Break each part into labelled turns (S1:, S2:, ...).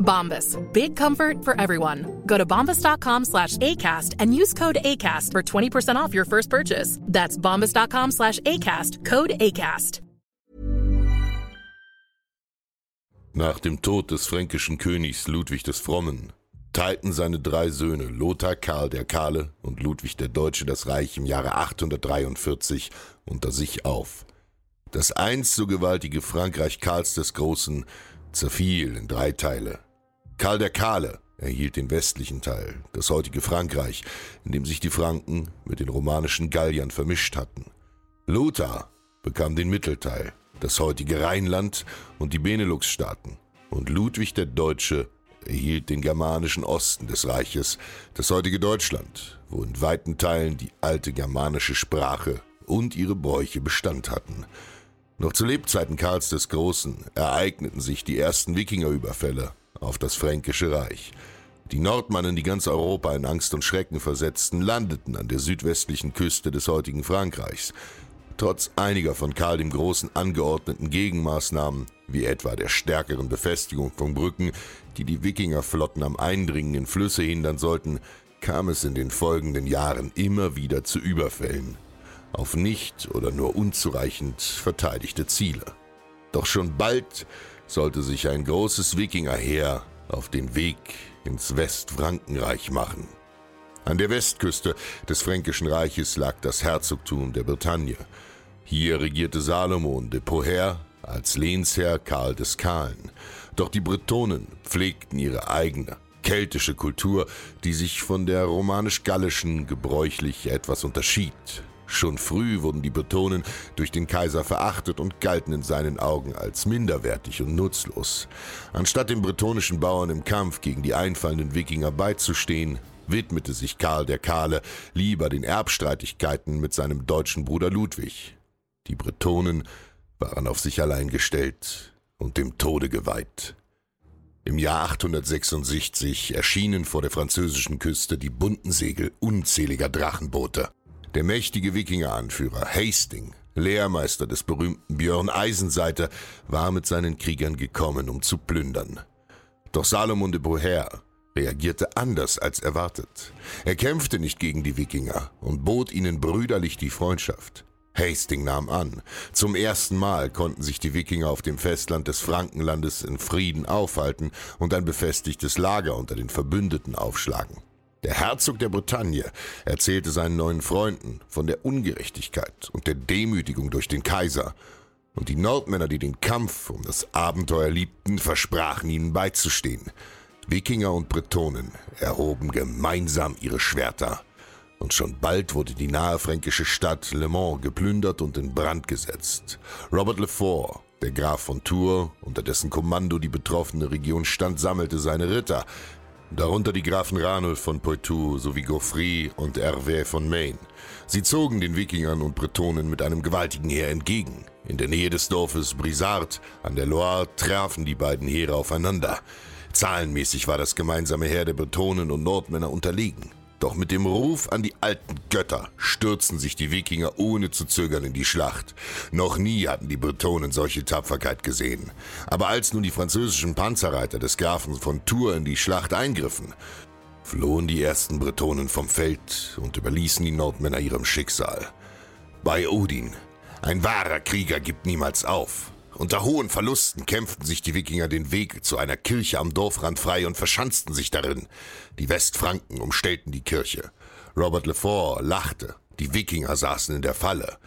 S1: Bombas. Big comfort for everyone. Go to bombas.com slash ACAST and use code ACAST for 20% off your first purchase. That's bombas.com slash ACAST. Code ACAST.
S2: Nach dem Tod des fränkischen Königs Ludwig des Frommen teilten seine drei Söhne Lothar Karl der Kahle und Ludwig der Deutsche das Reich im Jahre 843 unter sich auf. Das einst so gewaltige Frankreich Karls des Großen zerfiel in drei Teile. Karl der Kahle erhielt den westlichen Teil, das heutige Frankreich, in dem sich die Franken mit den romanischen Galliern vermischt hatten. Lothar bekam den Mittelteil, das heutige Rheinland und die Benelux-Staaten. Und Ludwig der Deutsche erhielt den germanischen Osten des Reiches, das heutige Deutschland, wo in weiten Teilen die alte germanische Sprache und ihre Bräuche Bestand hatten. Noch zu Lebzeiten Karls des Großen ereigneten sich die ersten Wikingerüberfälle auf das fränkische Reich. Die Nordmannen, die ganz Europa in Angst und Schrecken versetzten, landeten an der südwestlichen Küste des heutigen Frankreichs. Trotz einiger von Karl dem Großen angeordneten Gegenmaßnahmen, wie etwa der stärkeren Befestigung von Brücken, die die Wikingerflotten am Eindringen in Flüsse hindern sollten, kam es in den folgenden Jahren immer wieder zu Überfällen auf nicht oder nur unzureichend verteidigte Ziele. Doch schon bald sollte sich ein großes Wikingerheer auf den Weg ins Westfrankenreich machen. An der Westküste des Fränkischen Reiches lag das Herzogtum der Bretagne. Hier regierte Salomon de Poher als Lehnsherr Karl des Kahlen. Doch die Bretonen pflegten ihre eigene keltische Kultur, die sich von der romanisch-gallischen gebräuchlich etwas unterschied. Schon früh wurden die Bretonen durch den Kaiser verachtet und galten in seinen Augen als minderwertig und nutzlos. Anstatt den bretonischen Bauern im Kampf gegen die einfallenden Wikinger beizustehen, widmete sich Karl der Kahle lieber den Erbstreitigkeiten mit seinem deutschen Bruder Ludwig. Die Bretonen waren auf sich allein gestellt und dem Tode geweiht. Im Jahr 866 erschienen vor der französischen Küste die bunten Segel unzähliger Drachenboote. Der mächtige Wikingeranführer Hasting, Lehrmeister des berühmten Björn Eisenseiter, war mit seinen Kriegern gekommen, um zu plündern. Doch Salomon de Boher reagierte anders als erwartet. Er kämpfte nicht gegen die Wikinger und bot ihnen brüderlich die Freundschaft. Hasting nahm an. Zum ersten Mal konnten sich die Wikinger auf dem Festland des Frankenlandes in Frieden aufhalten und ein befestigtes Lager unter den Verbündeten aufschlagen. Der Herzog der Bretagne erzählte seinen neuen Freunden von der Ungerechtigkeit und der Demütigung durch den Kaiser, und die Nordmänner, die den Kampf um das Abenteuer liebten, versprachen ihnen beizustehen. Wikinger und Bretonen erhoben gemeinsam ihre Schwerter, und schon bald wurde die nahe fränkische Stadt Le Mans geplündert und in Brand gesetzt. Robert Lefort, der Graf von Tours, unter dessen Kommando die betroffene Region stand, sammelte seine Ritter, darunter die Grafen Ranulf von Poitou sowie Geoffrey und Hervé von Maine. Sie zogen den Wikingern und Bretonen mit einem gewaltigen Heer entgegen. In der Nähe des Dorfes Brisard an der Loire trafen die beiden Heere aufeinander. Zahlenmäßig war das gemeinsame Heer der Bretonen und Nordmänner unterlegen. Doch mit dem Ruf an die alten Götter stürzten sich die Wikinger ohne zu zögern in die Schlacht. Noch nie hatten die Bretonen solche Tapferkeit gesehen. Aber als nun die französischen Panzerreiter des Grafen von Tours in die Schlacht eingriffen, flohen die ersten Bretonen vom Feld und überließen die Nordmänner ihrem Schicksal. Bei Odin, ein wahrer Krieger gibt niemals auf. Unter hohen Verlusten kämpften sich die Wikinger den Weg zu einer Kirche am Dorfrand frei und verschanzten sich darin. Die Westfranken umstellten die Kirche. Robert Lefort lachte. Die Wikinger saßen in der Falle.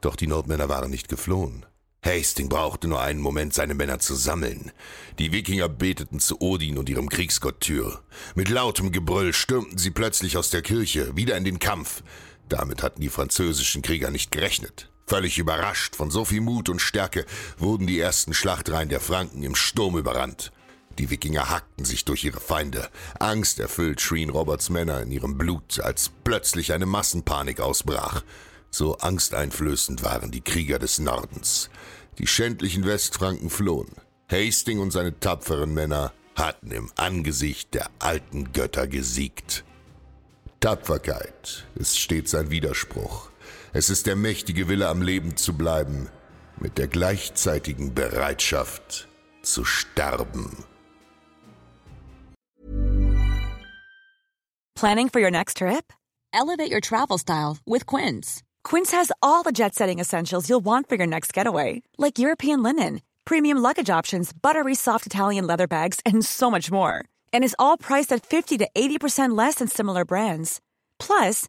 S2: Doch die Nordmänner waren nicht geflohen. Hasting brauchte nur einen Moment, seine Männer zu sammeln. Die Wikinger beteten zu Odin und ihrem Kriegsgott Tyr. Mit lautem Gebrüll stürmten sie plötzlich aus der Kirche, wieder in den Kampf. Damit hatten die französischen Krieger nicht gerechnet. Völlig überrascht von so viel Mut und Stärke wurden die ersten Schlachtreihen der Franken im Sturm überrannt. Die Wikinger hackten sich durch ihre Feinde. Angst erfüllt schrien Roberts Männer in ihrem Blut, als plötzlich eine Massenpanik ausbrach. So angsteinflößend waren die Krieger des Nordens. Die schändlichen Westfranken flohen. Hasting und seine tapferen Männer hatten im Angesicht der alten Götter gesiegt. Tapferkeit ist stets ein Widerspruch. Es ist der mächtige Wille, am Leben zu bleiben, mit der gleichzeitigen Bereitschaft zu sterben.
S3: Planning for your next trip?
S4: Elevate your travel style with Quince.
S3: Quince has all the jet setting essentials you'll want for your next getaway, like European linen, premium luggage options, buttery soft Italian leather bags, and so much more. And is all priced at 50 to 80% less than similar brands. Plus,